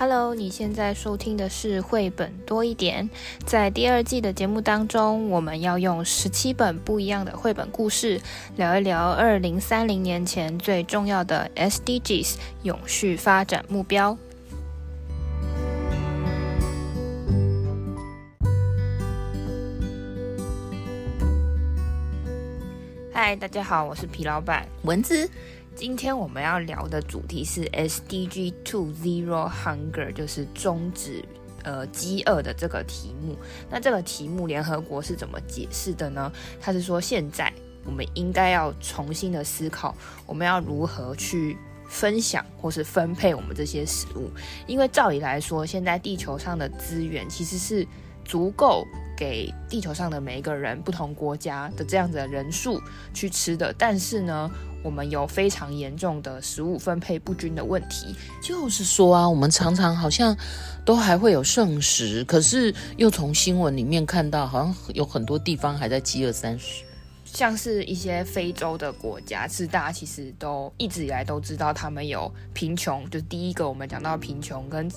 Hello，你现在收听的是绘本多一点。在第二季的节目当中，我们要用十七本不一样的绘本故事，聊一聊二零三零年前最重要的 SDGs 永续发展目标。嗨，大家好，我是皮老板文字。今天我们要聊的主题是 SDG Two Zero Hunger，就是终止呃饥饿的这个题目。那这个题目联合国是怎么解释的呢？他是说，现在我们应该要重新的思考，我们要如何去分享或是分配我们这些食物。因为照理来说，现在地球上的资源其实是足够给地球上的每一个人、不同国家的这样子的人数去吃的。但是呢，我们有非常严重的食物分配不均的问题，就是说啊，我们常常好像都还会有剩食，可是又从新闻里面看到，好像有很多地方还在饥饿三十。像是一些非洲的国家，是大家其实都一直以来都知道，他们有贫穷，就是第一个我们讲到贫穷跟。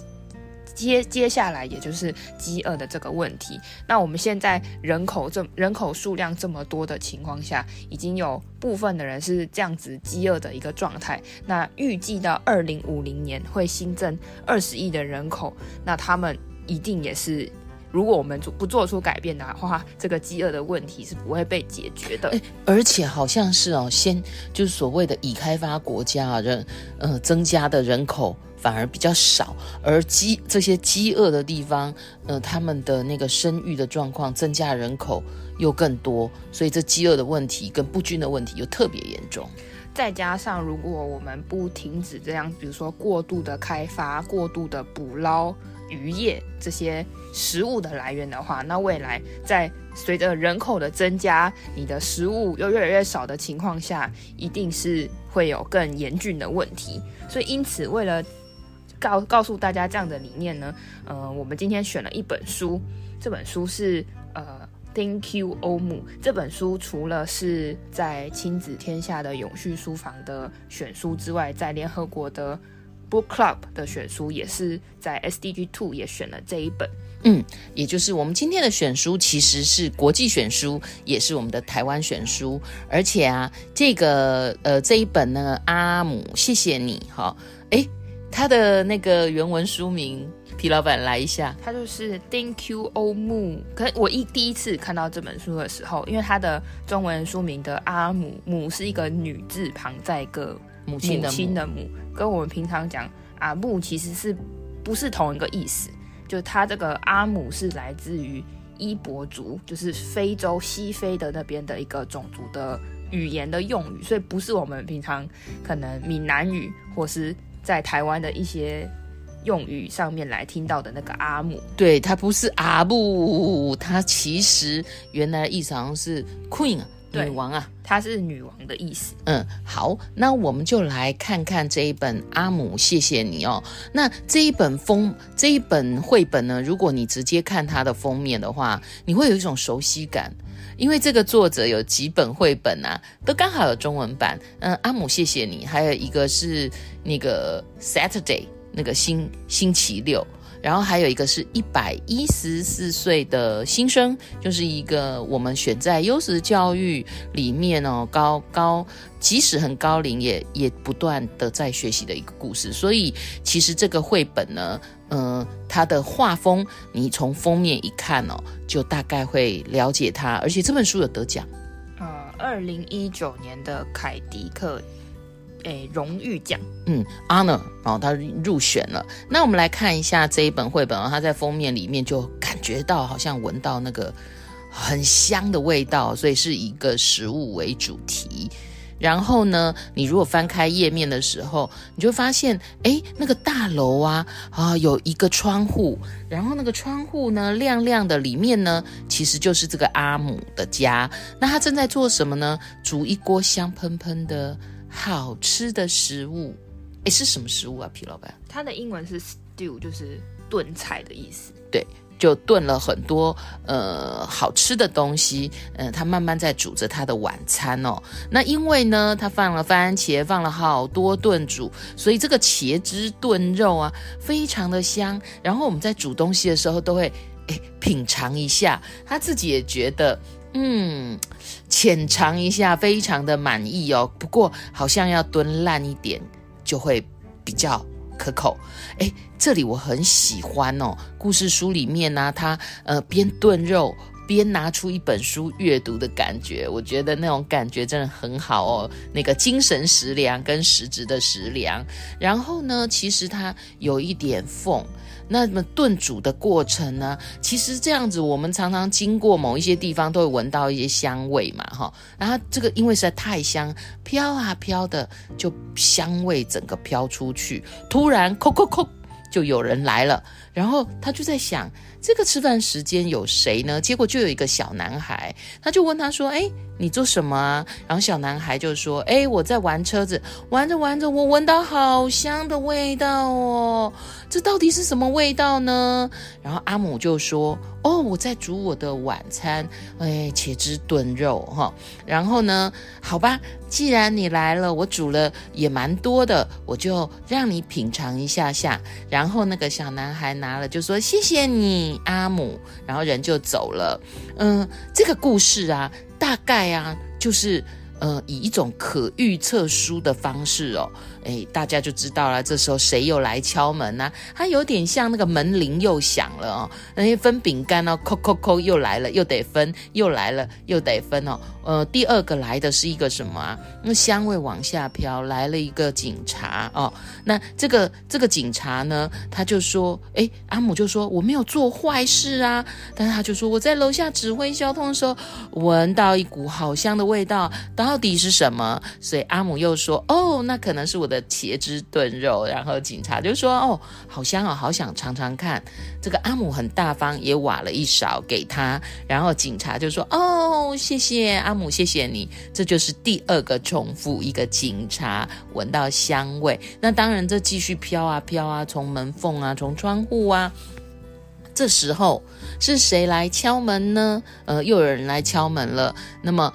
接接下来也就是饥饿的这个问题。那我们现在人口这人口数量这么多的情况下，已经有部分的人是这样子饥饿的一个状态。那预计到二零五零年会新增二十亿的人口，那他们一定也是，如果我们做不做出改变的话，这个饥饿的问题是不会被解决的。而且好像是哦，先就是所谓的已开发国家人，呃，增加的人口。反而比较少，而饥这些饥饿的地方，呃，他们的那个生育的状况增加人口又更多，所以这饥饿的问题跟不均的问题又特别严重。再加上如果我们不停止这样，比如说过度的开发、过度的捕捞渔业这些食物的来源的话，那未来在随着人口的增加，你的食物又越来越少的情况下，一定是会有更严峻的问题。所以因此为了告告诉大家这样的理念呢，呃，我们今天选了一本书，这本书是呃，Thank You om。这本书除了是在亲子天下的永续书房的选书之外，在联合国的 Book Club 的选书，也是在 SDG Two 也选了这一本。嗯，也就是我们今天的选书其实是国际选书，也是我们的台湾选书。而且啊，这个呃这一本呢，阿姆，谢谢你，哈，诶。他的那个原文书名，皮老板来一下。他就是 Thank you, Omu。可是我一第一次看到这本书的时候，因为他的中文书名的阿姆母是一个女字旁，再一个母亲的母，亲的母，跟我们平常讲阿木其实是不是同一个意思？就他这个阿姆是来自于伊博族，就是非洲西非的那边的一个种族的语言的用语，所以不是我们平常可能闽南语或是。在台湾的一些用语上面来听到的那个阿姆，对，它不是阿布，它其实原来的意思好像是 queen 啊，女王啊，她是女王的意思。嗯，好，那我们就来看看这一本阿姆，谢谢你哦。那这一本封这一本绘本呢，如果你直接看它的封面的话，你会有一种熟悉感。因为这个作者有几本绘本啊，都刚好有中文版。嗯，阿姆谢谢你，还有一个是那个 Saturday 那个星星期六，然后还有一个是一百一十四岁的新生，就是一个我们选在优质教育里面哦，高高即使很高龄也也不断的在学习的一个故事。所以其实这个绘本呢。嗯、呃，它的画风，你从封面一看哦，就大概会了解它。而且这本书有得奖，呃，二零一九年的凯迪克，诶，荣誉奖，嗯，honor，然后它入选了。那我们来看一下这一本绘本哦，它在封面里面就感觉到好像闻到那个很香的味道，所以是一个食物为主题。然后呢，你如果翻开页面的时候，你就发现，哎，那个大楼啊，啊，有一个窗户，然后那个窗户呢，亮亮的，里面呢，其实就是这个阿姆的家。那他正在做什么呢？煮一锅香喷喷的好吃的食物。诶，是什么食物啊，皮老板？它的英文是 stew，就是炖菜的意思。对。就炖了很多呃好吃的东西，嗯、呃，他慢慢在煮着他的晚餐哦。那因为呢，他放了番茄，放了好多炖煮，所以这个茄汁炖肉啊，非常的香。然后我们在煮东西的时候都会诶品尝一下，他自己也觉得嗯浅尝一下，非常的满意哦。不过好像要炖烂一点就会比较。可口，诶，这里我很喜欢哦。故事书里面呢、啊，他呃边炖肉边拿出一本书阅读的感觉，我觉得那种感觉真的很好哦。那个精神食粮跟实质的食粮，然后呢，其实它有一点缝。那么炖煮的过程呢？其实这样子，我们常常经过某一些地方，都会闻到一些香味嘛，哈。然后这个因为实在太香，飘啊飘的，就香味整个飘出去。突然，就有人来了。然后他就在想，这个吃饭时间有谁呢？结果就有一个小男孩，他就问他说：“哎，你做什么啊？”然后小男孩就说：“哎，我在玩车子，玩着玩着，我闻到好香的味道哦。”这到底是什么味道呢？然后阿姆就说：“哦，我在煮我的晚餐，哎，茄汁炖肉哈。然后呢，好吧，既然你来了，我煮了也蛮多的，我就让你品尝一下下。然后那个小男孩拿了就说：谢谢你，阿姆。然后人就走了。嗯，这个故事啊，大概啊，就是呃，以一种可预测书的方式哦。”哎，大家就知道了。这时候谁又来敲门呢？它有点像那个门铃又响了哦。那些分饼干哦，扣扣扣又来了，又得分，又来了，又得分哦。呃，第二个来的是一个什么啊？那香味往下飘，来了一个警察哦。那这个这个警察呢，他就说：哎，阿姆就说我没有做坏事啊。但是他就说我在楼下指挥交通的时候，闻到一股好香的味道，到底是什么？所以阿姆又说：哦，那可能是我的茄汁炖肉，然后警察就说：“哦，好香哦，好想尝尝看。”这个阿姆很大方，也挖了一勺给他。然后警察就说：“哦，谢谢阿汤姆，谢谢你。”这就是第二个重复，一个警察闻到香味。那当然，这继续飘啊飘啊，从门缝啊，从窗户啊。这时候是谁来敲门呢？呃，又有人来敲门了。那么。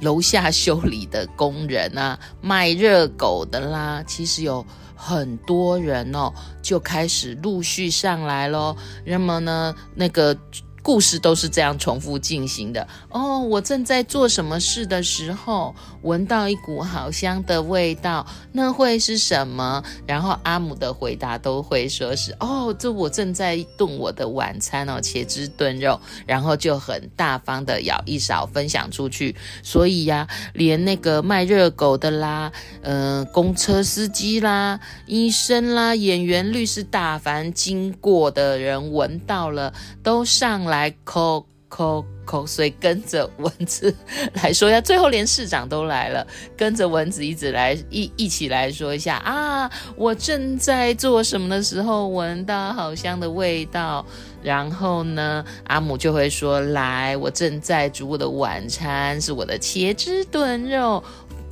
楼下修理的工人啊，卖热狗的啦，其实有很多人哦，就开始陆续上来咯。那么呢，那个。故事都是这样重复进行的哦。我正在做什么事的时候，闻到一股好香的味道，那会是什么？然后阿姆的回答都会说是哦，这我正在炖我的晚餐哦，茄汁炖肉，然后就很大方的舀一勺分享出去。所以呀，连那个卖热狗的啦，嗯、公车司机啦，医生啦，演员、律师，大凡经过的人闻到了，都上。来抠抠抠，所以跟着蚊子来说一下，最后连市长都来了，跟着蚊子一直来一一起来说一下啊！我正在做什么的时候，闻到好香的味道，然后呢，阿姆就会说：“来，我正在煮我的晚餐，是我的茄汁炖肉，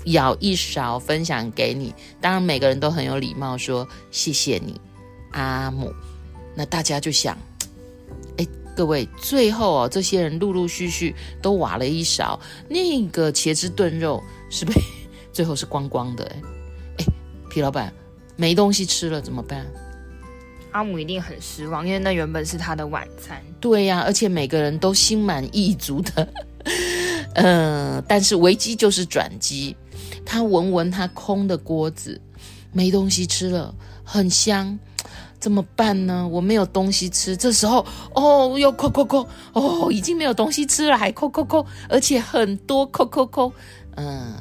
舀一勺分享给你。”当然，每个人都很有礼貌说：“谢谢你，阿姆。”那大家就想。各位，最后哦，这些人陆陆续续都挖了一勺那个茄汁炖肉，是被 最后是光光的？哎，皮老板没东西吃了怎么办？阿姆一定很失望，因为那原本是他的晚餐。对呀、啊，而且每个人都心满意足的。嗯、呃，但是危机就是转机，他闻闻他空的锅子，没东西吃了，很香。怎么办呢？我没有东西吃。这时候，哦，又扣扣扣，哦，已经没有东西吃了，还扣扣扣，而且很多扣扣扣。嗯，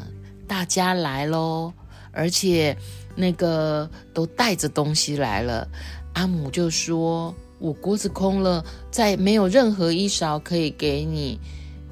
大家来喽，而且那个都带着东西来了。阿姆就说：“我锅子空了，再没有任何一勺可以给你。”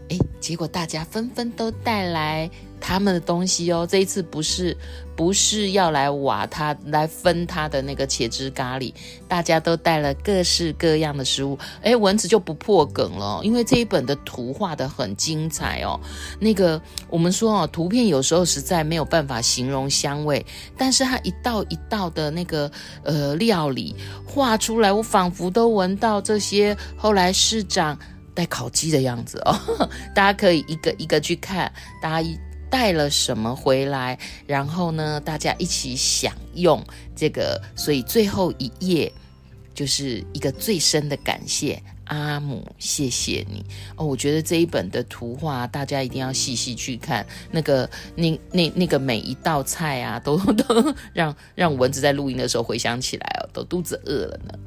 诶，结果大家纷纷都带来他们的东西哦。这一次不是不是要来挖它来分它的那个茄汁咖喱，大家都带了各式各样的食物。哎，蚊子就不破梗了，因为这一本的图画得很精彩哦。那个我们说哦，图片有时候实在没有办法形容香味，但是它一道一道的那个呃料理画出来，我仿佛都闻到这些后来市长。带烤鸡的样子哦，大家可以一个一个去看，大家带了什么回来，然后呢，大家一起享用这个。所以最后一页就是一个最深的感谢，阿姆，谢谢你哦。我觉得这一本的图画，大家一定要细细去看，那个那那那个每一道菜啊，都都让让蚊子在录音的时候回想起来哦，都肚子饿了呢。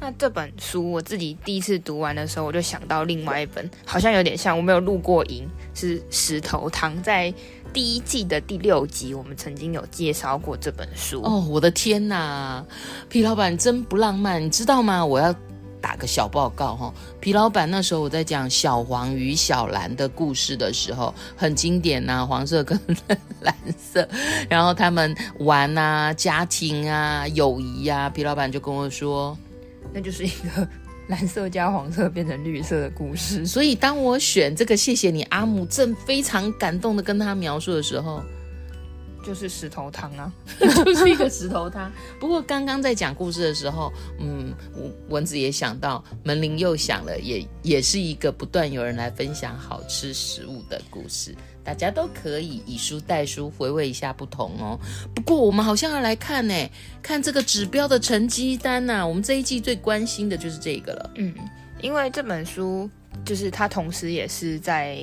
那这本书我自己第一次读完的时候，我就想到另外一本，好像有点像，我没有录过音，是《石头汤》。在第一季的第六集，我们曾经有介绍过这本书。哦，我的天哪，皮老板真不浪漫，你知道吗？我要打个小报告哈，皮老板那时候我在讲小黄与小蓝的故事的时候，很经典呐、啊，黄色跟 蓝色，然后他们玩啊，家庭啊，友谊啊，皮老板就跟我说。那就是一个 蓝色加黄色变成绿色的故事。所以当我选这个，谢谢你，阿姆正非常感动的跟他描述的时候，就是石头汤啊，就是一个石头汤。不过刚刚在讲故事的时候，嗯，蚊子也想到门铃又响了，也也是一个不断有人来分享好吃食物的故事。大家都可以以书代书，回味一下不同哦。不过我们好像要来看呢，看这个指标的成绩单呐、我们这一季最关心的就是这个了。嗯，因为这本书就是它同时也是在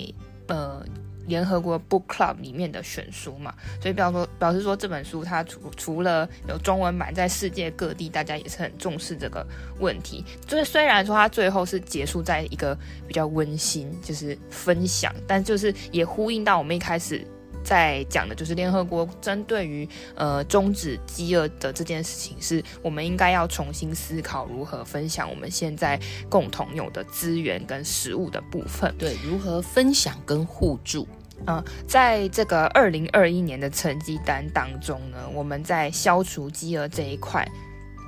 呃。联合国 Book Club 里面的选书嘛，所以表说表示说这本书它除除了有中文版，在世界各地大家也是很重视这个问题。就是虽然说它最后是结束在一个比较温馨，就是分享，但就是也呼应到我们一开始在讲的，就是联合国针对于呃终止饥饿的这件事情，是我们应该要重新思考如何分享我们现在共同有的资源跟食物的部分。对，如何分享跟互助。嗯，在这个二零二一年的成绩单当中呢，我们在消除饥饿这一块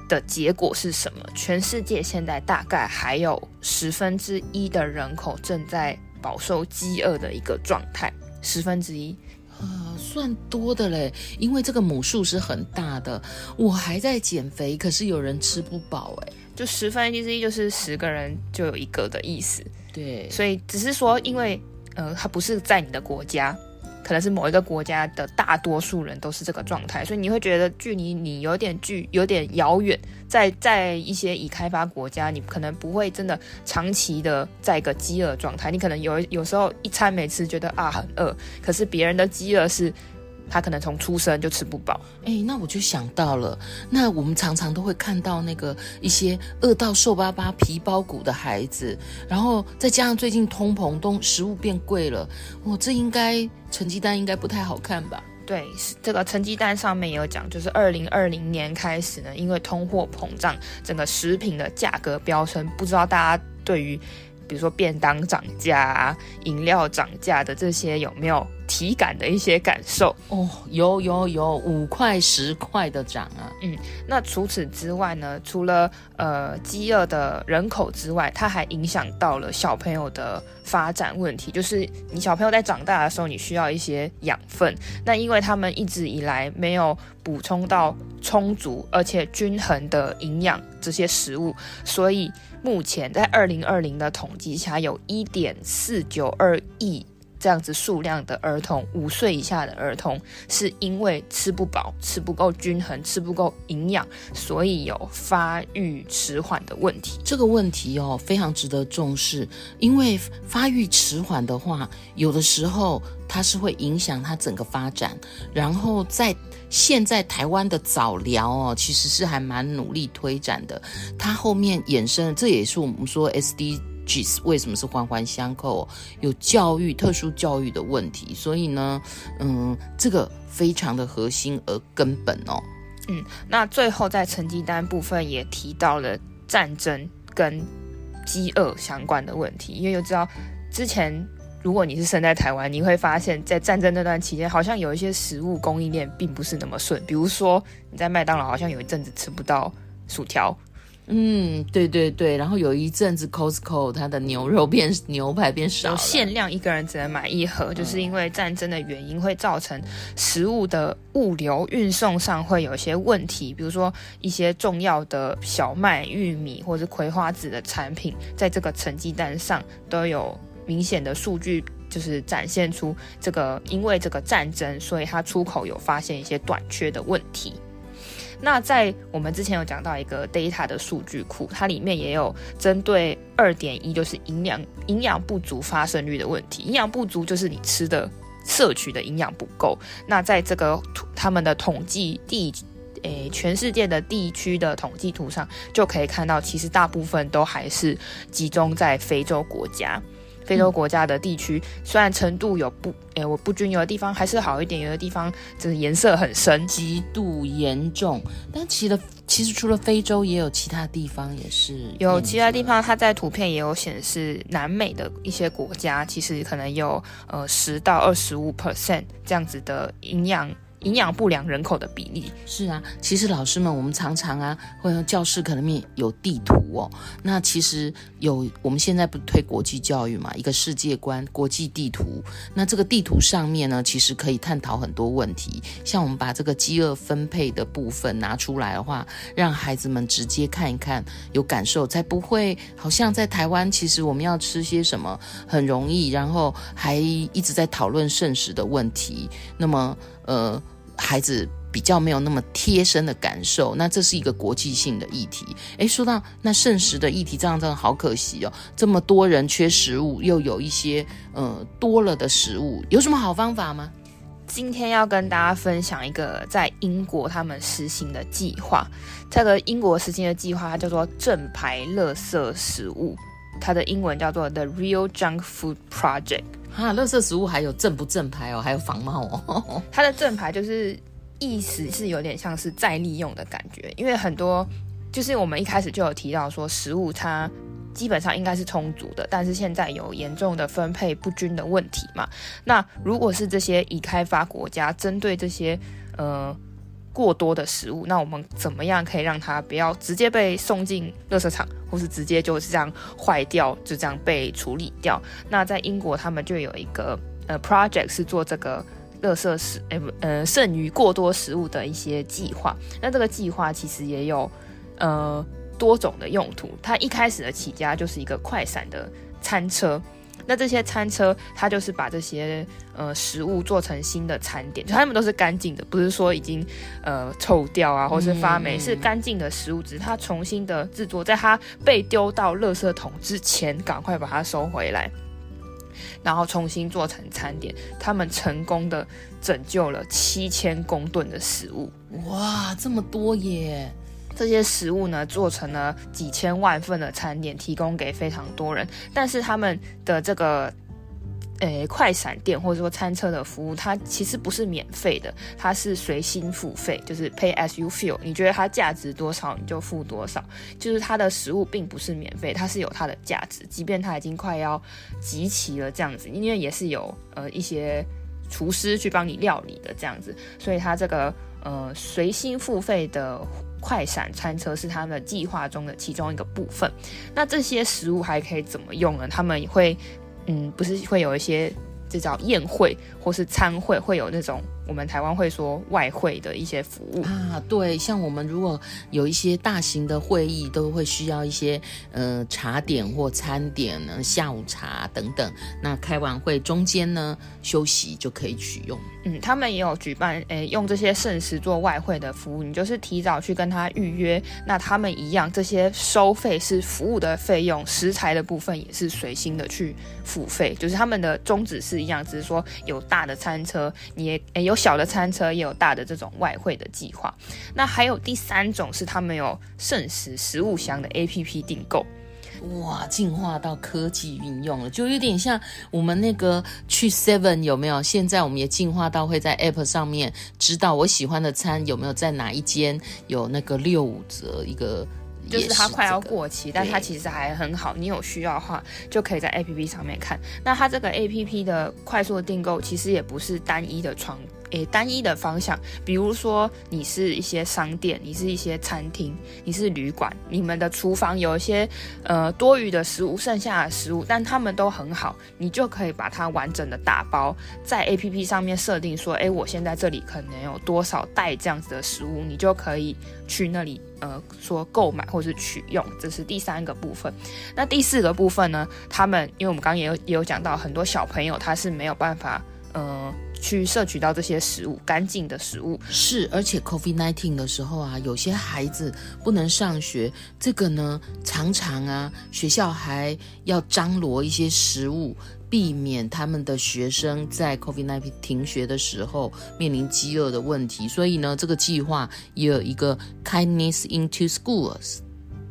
的结果是什么？全世界现在大概还有十分之一的人口正在饱受饥饿的一个状态，十分之一，啊，算多的嘞，因为这个母数是很大的。我还在减肥，可是有人吃不饱，哎，就十分之一就是十个人就有一个的意思。对，所以只是说因为。呃，它不是在你的国家，可能是某一个国家的大多数人都是这个状态，所以你会觉得距离你有点距有点遥远。在在一些已开发国家，你可能不会真的长期的在一个饥饿状态，你可能有有时候一餐没吃，觉得啊很饿，可是别人的饥饿是。他可能从出生就吃不饱，哎，那我就想到了，那我们常常都会看到那个一些饿到瘦巴巴、皮包骨的孩子，然后再加上最近通膨，东食物变贵了，哦，这应该成绩单应该不太好看吧？对，这个成绩单上面有讲，就是二零二零年开始呢，因为通货膨胀，整个食品的价格飙升，不知道大家对于。比如说便当涨价啊，饮料涨价的这些有没有体感的一些感受？哦，有有有，五块十块的涨啊。嗯，那除此之外呢？除了呃饥饿的人口之外，它还影响到了小朋友的发展问题。就是你小朋友在长大的时候，你需要一些养分。那因为他们一直以来没有补充到充足而且均衡的营养这些食物，所以。目前在二零二零的统计下，有一点四九二亿这样子数量的儿童，五岁以下的儿童，是因为吃不饱、吃不够均衡、吃不够营养，所以有发育迟缓的问题。这个问题哦，非常值得重视，因为发育迟缓的话，有的时候它是会影响它整个发展，然后在。现在台湾的早疗哦，其实是还蛮努力推展的。它后面衍生，这也是我们说 SD SDGs 为什么是环环相扣，有教育、特殊教育的问题。所以呢，嗯，这个非常的核心而根本哦。嗯，那最后在成绩单部分也提到了战争跟饥饿相关的问题，因为有知道之前。如果你是生在台湾，你会发现在战争那段期间，好像有一些食物供应链并不是那么顺。比如说你在麦当劳，好像有一阵子吃不到薯条。嗯，对对对，然后有一阵子 Costco 它的牛肉变牛排变少，有限量一个人只能买一盒，就是因为战争的原因会造成食物的物流运送上会有一些问题，比如说一些重要的小麦、玉米或者葵花籽的产品，在这个成绩单上都有明显的数据，就是展现出这个因为这个战争，所以它出口有发现一些短缺的问题。那在我们之前有讲到一个 data 的数据库，它里面也有针对二点一，就是营养营养不足发生率的问题。营养不足就是你吃的摄取的营养不够。那在这个他们的统计地，诶，全世界的地区的统计图上，就可以看到，其实大部分都还是集中在非洲国家。非洲国家的地区，虽然程度有不，诶，我不均有的地方还是好一点，有的地方就是颜色很深，极度严重。但其实，其实除了非洲，也有其他地方也是有其他地方，它在图片也有显示，南美的一些国家其实可能有呃十到二十五 percent 这样子的营养。营养不良人口的比例是啊，其实老师们，我们常常啊，会教室可能面有地图哦。那其实有，我们现在不推国际教育嘛，一个世界观，国际地图。那这个地图上面呢，其实可以探讨很多问题。像我们把这个饥饿分配的部分拿出来的话，让孩子们直接看一看，有感受，才不会好像在台湾，其实我们要吃些什么很容易，然后还一直在讨论剩食的问题。那么，呃。孩子比较没有那么贴身的感受，那这是一个国际性的议题。诶，说到那剩食的议题，这样真的好可惜哦。这么多人缺食物，又有一些呃多了的食物，有什么好方法吗？今天要跟大家分享一个在英国他们实行的计划。这个英国实行的计划，它叫做正牌垃圾食物，它的英文叫做 The Real Junk Food Project。啊，垃圾食物还有正不正牌哦，还有仿冒哦。它的正牌就是意思是有点像是再利用的感觉，因为很多就是我们一开始就有提到说，食物它基本上应该是充足的，但是现在有严重的分配不均的问题嘛。那如果是这些已开发国家针对这些呃。过多的食物，那我们怎么样可以让它不要直接被送进垃圾场，或是直接就是这样坏掉，就这样被处理掉？那在英国，他们就有一个呃 project 是做这个垃圾食，呃呃剩余过多食物的一些计划。那这个计划其实也有呃多种的用途。它一开始的起家就是一个快闪的餐车。那这些餐车，它就是把这些呃食物做成新的餐点，就它们都是干净的，不是说已经呃臭掉啊，或是发霉，嗯、是干净的食物，只是它重新的制作，在它被丢到垃圾桶之前，赶快把它收回来，然后重新做成餐点。他们成功的拯救了七千公吨的食物，哇，这么多耶！这些食物呢，做成了几千万份的餐点，提供给非常多人。但是他们的这个，诶，快闪店或者说餐车的服务，它其实不是免费的，它是随心付费，就是 pay as you feel。你觉得它价值多少，你就付多少。就是它的食物并不是免费，它是有它的价值，即便它已经快要集齐了这样子，因为也是有呃一些厨师去帮你料理的这样子，所以它这个呃随心付费的。快闪餐车是他们计划中的其中一个部分。那这些食物还可以怎么用呢？他们会，嗯，不是会有一些，这叫宴会或是餐会，会有那种。我们台湾会说外汇的一些服务啊，对，像我们如果有一些大型的会议，都会需要一些呃茶点或餐点呢，下午茶等等。那开完会中间呢休息就可以取用。嗯，他们也有举办诶，用这些剩食做外汇的服务，你就是提早去跟他预约。那他们一样，这些收费是服务的费用，食材的部分也是随心的去付费，就是他们的宗旨是一样，只是说有大的餐车，你也诶有。有小的餐车，也有大的这种外汇的计划。那还有第三种是他们有剩食食物箱的 APP 订购。哇，进化到科技运用了，就有点像我们那个去 Seven 有没有？现在我们也进化到会在 App 上面知道我喜欢的餐有没有在哪一间有那个六五折一个就是它快要过期，但它其实还很好。你有需要的话，就可以在 APP 上面看。那它这个 APP 的快速的订购，其实也不是单一的窗。诶，单一的方向，比如说你是一些商店，你是一些餐厅，你是旅馆，你们的厨房有一些呃多余的食物，剩下的食物，但他们都很好，你就可以把它完整的打包在 APP 上面设定说，诶，我现在这里可能有多少袋这样子的食物，你就可以去那里呃说购买或是取用，这是第三个部分。那第四个部分呢？他们因为我们刚刚也有也有讲到，很多小朋友他是没有办法呃。去摄取到这些食物，干净的食物是，而且 COVID-19 的时候啊，有些孩子不能上学，这个呢，常常啊，学校还要张罗一些食物，避免他们的学生在 COVID-19 停学的时候面临饥饿的问题。所以呢，这个计划也有一个 Kindness into Schools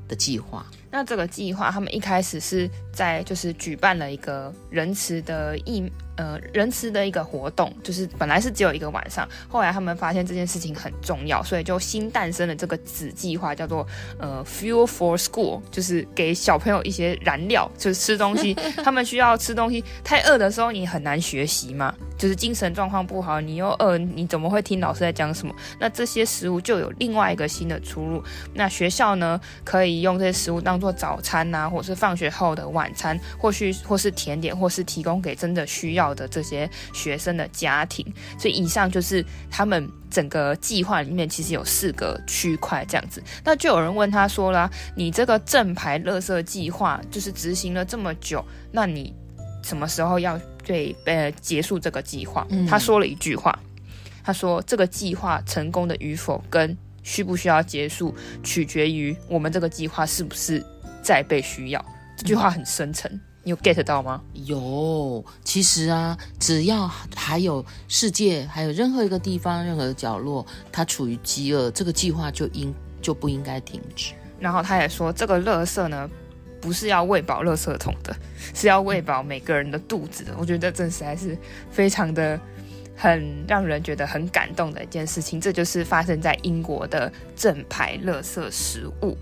的计划。那这个计划，他们一开始是在就是举办了一个仁慈的义。呃，仁慈的一个活动，就是本来是只有一个晚上，后来他们发现这件事情很重要，所以就新诞生了这个子计划，叫做呃 Fuel for School，就是给小朋友一些燃料，就是吃东西，他们需要吃东西。太饿的时候，你很难学习嘛，就是精神状况不好，你又饿，你怎么会听老师在讲什么？那这些食物就有另外一个新的出路。那学校呢，可以用这些食物当做早餐呐、啊，或是放学后的晚餐，或许或是甜点，或是提供给真的需要。的这些学生的家庭，所以以上就是他们整个计划里面其实有四个区块这样子。那就有人问他说啦：“你这个正牌垃圾计划就是执行了这么久，那你什么时候要对呃结束这个计划？”嗯、他说了一句话，他说：“这个计划成功的与否跟需不需要结束，取决于我们这个计划是不是再被需要。”这句话很深沉。你有 get 到吗？有，其实啊，只要还有世界，还有任何一个地方，任何的角落，它处于饥饿，这个计划就应就不应该停止。然后他也说，这个乐色呢，不是要喂饱垃圾桶的，是要喂饱每个人的肚子的。我觉得这实在是非常的很让人觉得很感动的一件事情。这就是发生在英国的正牌垃圾食物。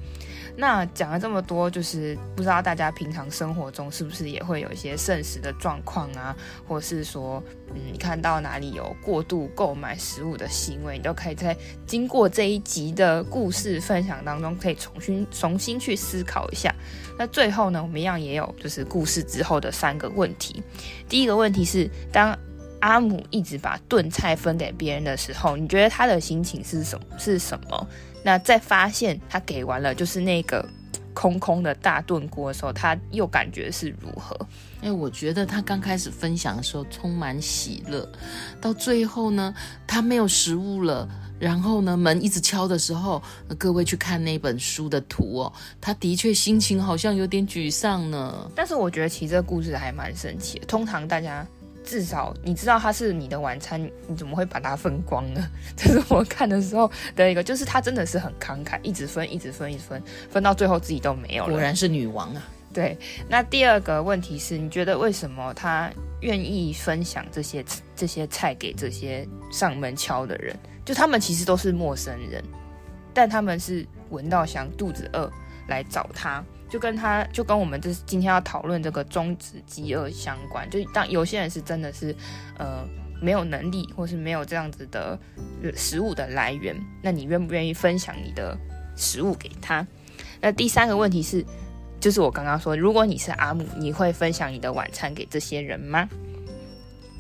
那讲了这么多，就是不知道大家平常生活中是不是也会有一些剩食的状况啊，或是说，嗯，你看到哪里有过度购买食物的行为，你都可以在经过这一集的故事分享当中，可以重新重新去思考一下。那最后呢，我们一样也有就是故事之后的三个问题。第一个问题是，当阿姆一直把炖菜分给别人的时候，你觉得他的心情是什么？是什么？那在发现他给完了就是那个空空的大炖锅的时候，他又感觉是如何？因为我觉得他刚开始分享的时候充满喜乐，到最后呢，他没有食物了，然后呢，门一直敲的时候，各位去看那本书的图哦，他的确心情好像有点沮丧呢。但是我觉得其实这个故事还蛮神奇的，通常大家。至少你知道它是你的晚餐，你怎么会把它分光呢？这是我看的时候的一个，就是他真的是很慷慨，一直分，一直分，一直分，分到最后自己都没有了。果然是女王啊！对，那第二个问题是，你觉得为什么他愿意分享这些这些菜给这些上门敲的人？就他们其实都是陌生人，但他们是闻到香，肚子饿来找他。就跟他就跟我们这今天要讨论这个终止饥饿相关，就当有些人是真的是，呃，没有能力或是没有这样子的食物的来源，那你愿不愿意分享你的食物给他？那第三个问题是，就是我刚刚说，如果你是阿姆，你会分享你的晚餐给这些人吗？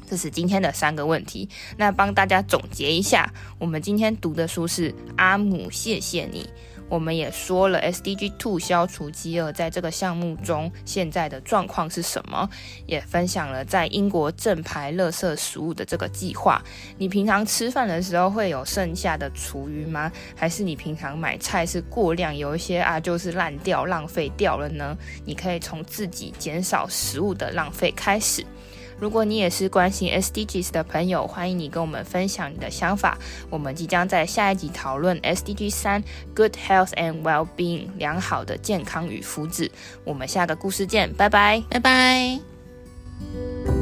这是今天的三个问题。那帮大家总结一下，我们今天读的书是《阿姆，谢谢你》。我们也说了，SDG Two 消除饥饿在这个项目中现在的状况是什么，也分享了在英国正牌垃圾食物的这个计划。你平常吃饭的时候会有剩下的厨余吗？还是你平常买菜是过量，有一些啊就是烂掉、浪费掉了呢？你可以从自己减少食物的浪费开始。如果你也是关心 SDGs 的朋友，欢迎你跟我们分享你的想法。我们即将在下一集讨论 SDG 三 Good Health and Well-being 良好的健康与福祉。我们下个故事见，拜拜，拜拜。